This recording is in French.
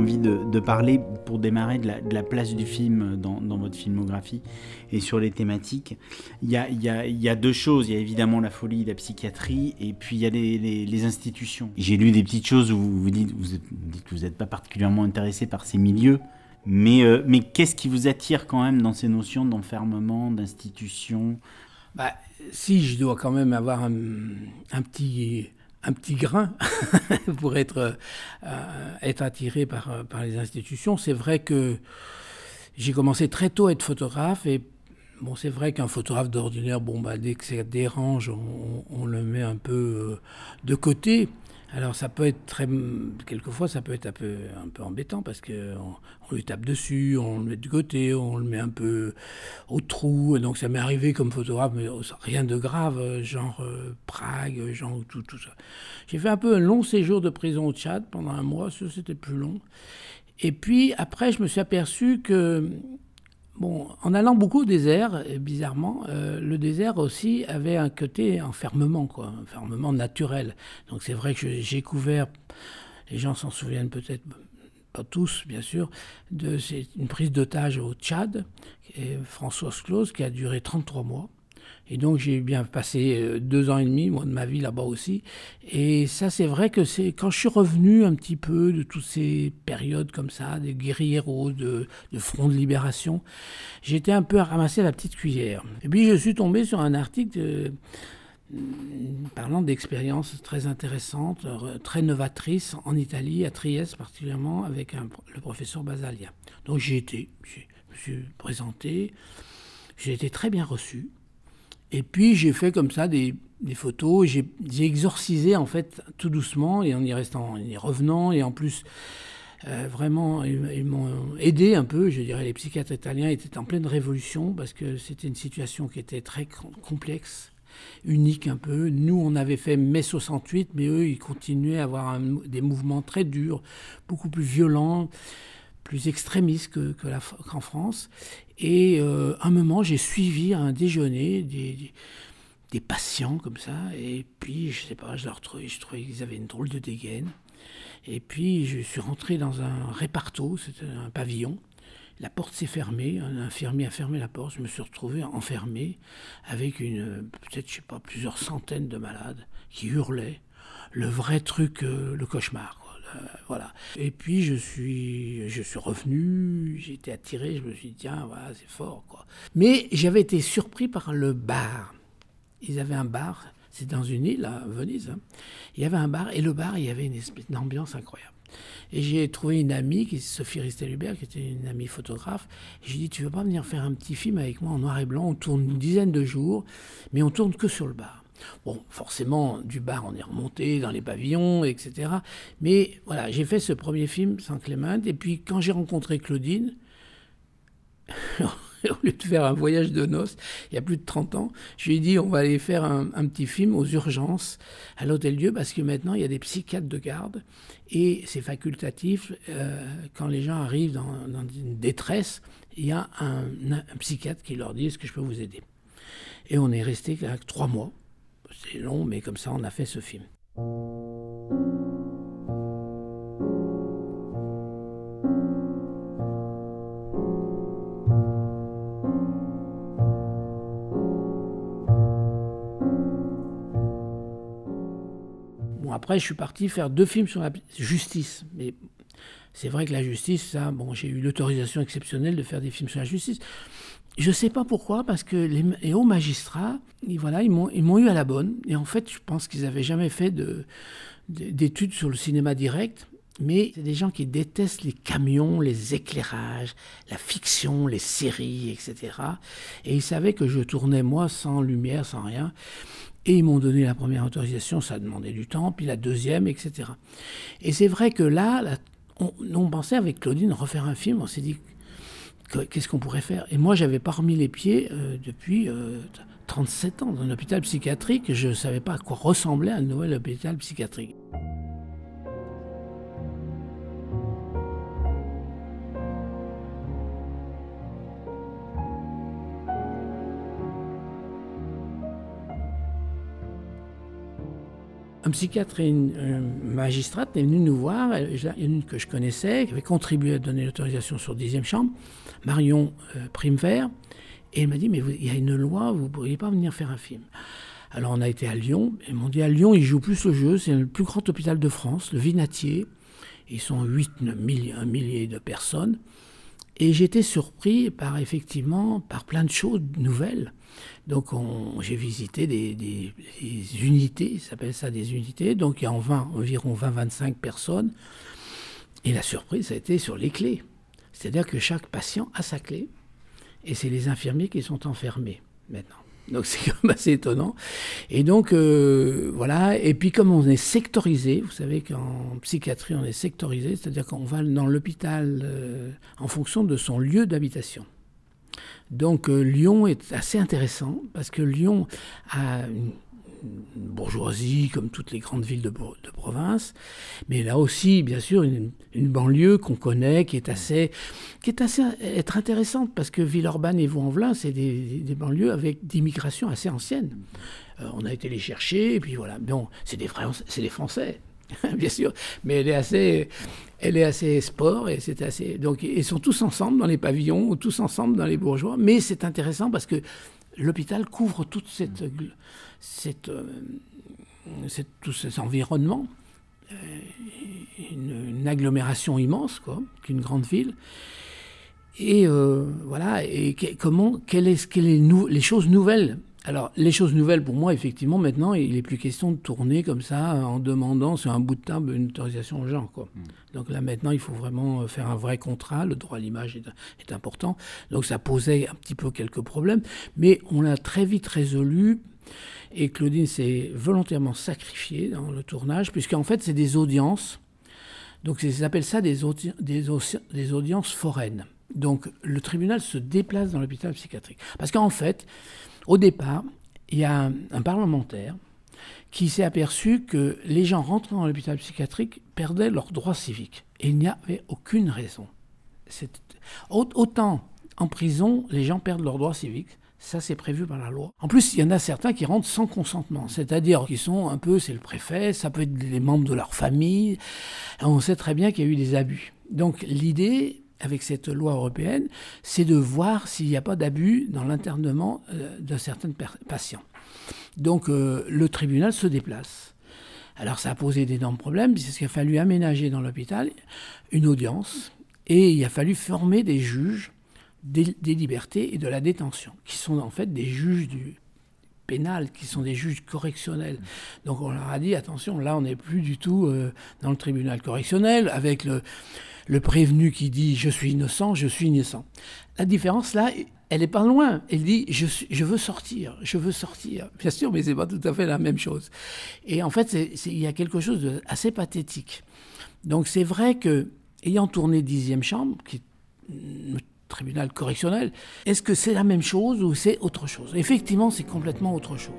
Envie de, parler, pour démarrer, de la, place du film dans, votre filmographie et sur les thématiques. Il y, a, deux choses. Il y a évidemment la folie, la psychiatrie, et puis il y a les, institutions. J'ai lu des petites choses où vous, dites, que vous n'êtes pas particulièrement intéressé par ces milieux. Mais, euh, mais qu'est-ce qui vous attire quand même dans ces notions d'enfermement, d'institution? Bah, Si je dois quand même avoir un petit un petit grain pour être, euh, attiré par, les institutions. C'est vrai que j'ai commencé très tôt à être photographe et c'est vrai qu'un photographe d'ordinaire, bon, bah, dès que ça dérange, on, on, le met un peu euh, de côté. Alors ça peut être très, quelquefois ça peut être un peu, un peu embêtant parce que on, lui tape dessus, on le met de côté, on le met un peu au trou. donc ça m'est arrivé comme photographe, mais rien de grave, genre euh, Prague, genre tout, tout ça. J'ai fait un peu un long séjour de prison au Tchad pendant un mois, ça c'était plus long. Et puis après je me suis aperçu que En allant beaucoup au désert, bizarrement, euh, le désert aussi avait un côté enfermement, quoi, enfermement naturel. Donc c'est vrai que j'ai couvert, les gens s'en souviennent peut-être pas tous, bien sûr, de une prise d'otage au Tchad, et François Claus, qui a duré 33 mois. Et donc j'ai bien passé euh, deux ans et demi, moi, de ma vie là-bas aussi. Et ça, c'est vrai que c'est quand je suis revenu un petit peu de toutes ces périodes comme ça, des guerrieros, de, de front de libération, j'étais un peu à ramasser la petite cuillère. Et puis je suis tombé sur un article parlant d'expériences très intéressantes, très novatrices en Italie, à Trieste particulièrement, avec le professeur Basalia. Donc j'ai été, je me suis présenté, j'ai été très bien reçu. Et puis j'ai fait comme ça des, photos, j'ai exorcisé en fait tout doucement et en y restant, y revenant et en plus euh, vraiment ils, m'ont aidé un peu. Je dirais les psychiatres italiens étaient en pleine révolution parce que c'était une situation qui était très complexe, unique un peu. Nous on avait fait mai 68, mais eux ils continuaient à avoir des mouvements très durs, beaucoup plus violents plus extrémistes qu'en que France. Et euh, un moment, j'ai suivi un déjeuner des, patients comme ça. Et puis, je sais pas, je leur trouvais, je qu'ils avaient une drôle de dégaine. Et puis, je suis rentré dans un réparto, c'était un pavillon. La porte s'est fermée, un infirmier a fermé la porte. Je me suis retrouvé enfermé avec une, peut-être, je sais pas, plusieurs centaines de malades qui hurlaient. Le vrai truc, euh, le cauchemar. Voilà. Et puis je suis, je suis revenu, j'ai été attiré, je me suis dit, tiens, voilà, c'est fort. Quoi. Mais j'avais été surpris par le bar. Ils avaient un bar, c'est dans une île à Venise. Hein. Il y avait un bar, et le bar, il y avait une, espèce, ambiance incroyable. Et j'ai trouvé une amie, qui Sophie Ristelubert, qui était une amie photographe. J'ai dit, tu veux pas venir faire un petit film avec moi en noir et blanc? On tourne une dizaine de jours, mais on tourne que sur le bar. Bon, forcément, du bar, on est remonté dans les pavillons, etc. Mais voilà, j'ai fait ce premier film, sans Clément, et puis quand j'ai rencontré Claudine, au lieu de faire un voyage de noces, il y a plus de 30 ans, je lui ai dit on va aller faire un, petit film aux urgences à l'Hôtel Dieu parce que maintenant il y a des psychiatres de garde et c'est facultatif. Euh, quand les gens arrivent dans, une détresse, il y a un, un psychiatre qui leur dit est-ce que je peux vous aider? Et on est resté trois mois c'est long, mais comme ça, on a fait ce film. Bon, après, je suis parti faire deux films sur la justice. Mais c'est vrai que la justice, ça, bon, j'ai eu l'autorisation exceptionnelle de faire des films sur la justice. Je ne sais pas pourquoi, parce que les, hauts magistrats, ils, voilà, ils m'ont eu à la bonne. Et en fait, je pense qu'ils n'avaient jamais fait d'études sur le cinéma direct. Mais c'est des gens qui détestent les camions, les éclairages, la fiction, les séries, etc. Et ils savaient que je tournais, moi, sans lumière, sans rien. Et ils m'ont donné la première autorisation, ça demandait du temps, puis la deuxième, etc. Et c'est vrai que là, on, pensait avec Claudine refaire un film, on s'est dit, qu'est-ce qu'on pourrait faire? Et moi, j'avais pas remis les pieds euh, depuis 37 euh, ans dans un hôpital psychiatrique. Je ne savais pas à quoi ressemblait un nouvel hôpital psychiatrique. Un psychiatre et une, magistrate est venu nous voir, une que je connaissais, qui avait contribué à donner l'autorisation sur 10e chambre, Marion euh, Primevert, et elle m'a dit, mais il y a une loi, vous ne pourriez pas venir faire un film. Alors on a été à Lyon, et m'ont dit, à Lyon, ils jouent plus au jeu, c'est le plus grand hôpital de France, le Vinatier, ils sont 8, 9 milliers, un millier de personnes, et j'étais surpris par, effectivement, par plein de choses nouvelles. Donc j'ai visité des, unités, ça s'appelle ça des unités, donc il y a environ 20-25 personnes. Et la surprise, ça a été sur les clés. C'est-à-dire que chaque patient a sa clé, et c'est les infirmiers qui sont enfermés maintenant. Donc c'est quand même assez étonnant. Et donc euh, voilà, et puis comme on est sectorisé, vous savez qu'en psychiatrie on est sectorisé, c'est-à-dire qu'on va dans l'hôpital euh, en fonction de son lieu d'habitation. Donc euh, Lyon est assez intéressant parce que Lyon a une bourgeoisie comme toutes les grandes villes de, province, mais là aussi, bien sûr, une, banlieue qu'on connaît, qui est assez, qui est assez être intéressante parce que Villeurbanne et Vaux-en-Velin, c'est des, banlieues avec d'immigration assez anciennes. Euh, on a été les chercher, et puis voilà. Bon, c'est des, c'est des Français, bien sûr, mais elle est assez, elle est assez sport et c'est assez. Donc ils sont tous ensemble dans les pavillons ou tous ensemble dans les bourgeois. Mais c'est intéressant parce que l'hôpital couvre toute cette, cette, euh, tout cet environnement, euh, une, agglomération immense, quoi, qu'une grande ville. Et euh, voilà. Et comment, quelles est, quelle est les choses nouvelles alors, les choses nouvelles pour moi, effectivement, maintenant, il n'est plus question de tourner comme ça en demandant sur un bout de table une autorisation aux gens. Quoi. Hmm. Donc là, maintenant, il faut vraiment faire un vrai contrat. Le droit à l'image est, important. Donc ça posait un petit peu quelques problèmes, mais on l'a très vite résolu. Et Claudine s'est volontairement sacrifiée dans le tournage, puisqu'en fait, c'est des audiences. Donc, ils appellent ça des, des, des audiences foraines. Donc, le tribunal se déplace dans l'hôpital psychiatrique. Parce qu'en fait, au départ, il y a un, parlementaire qui s'est aperçu que les gens rentrant dans l'hôpital psychiatrique perdaient leurs droits civiques. Et il n'y avait aucune raison. Autant en prison, les gens perdent leurs droits civiques, ça, c'est prévu par la loi. En plus, il y en a certains qui rentrent sans consentement, c'est-à-dire qui sont un peu, c'est le préfet, ça peut être des membres de leur famille. on sait très bien qu'il y a eu des abus. Donc l'idée, avec cette loi européenne, c'est de voir s'il n'y a pas d'abus dans l'internement euh, de certains patients. Donc euh, le tribunal se déplace. Alors ça a posé d'énormes problèmes, puisqu'il a fallu aménager dans l'hôpital une audience, et il a fallu former des juges des, libertés et de la détention, qui sont en fait des juges du pénal, qui sont des juges correctionnels. Donc on leur a dit, attention, là on n'est plus du tout euh, dans le tribunal correctionnel, avec le, le prévenu qui dit je suis innocent, je suis innocent. La différence là, elle n'est pas loin. Elle dit je, je, veux sortir, je veux sortir. Bien sûr, mais c'est pas tout à fait la même chose. Et en fait, il y a quelque chose d'assez pathétique. Donc c'est vrai que, ayant tourné dixième chambre, qui est le tribunal correctionnel, est-ce que c'est la même chose ou c'est autre chose? Effectivement, c'est complètement autre chose.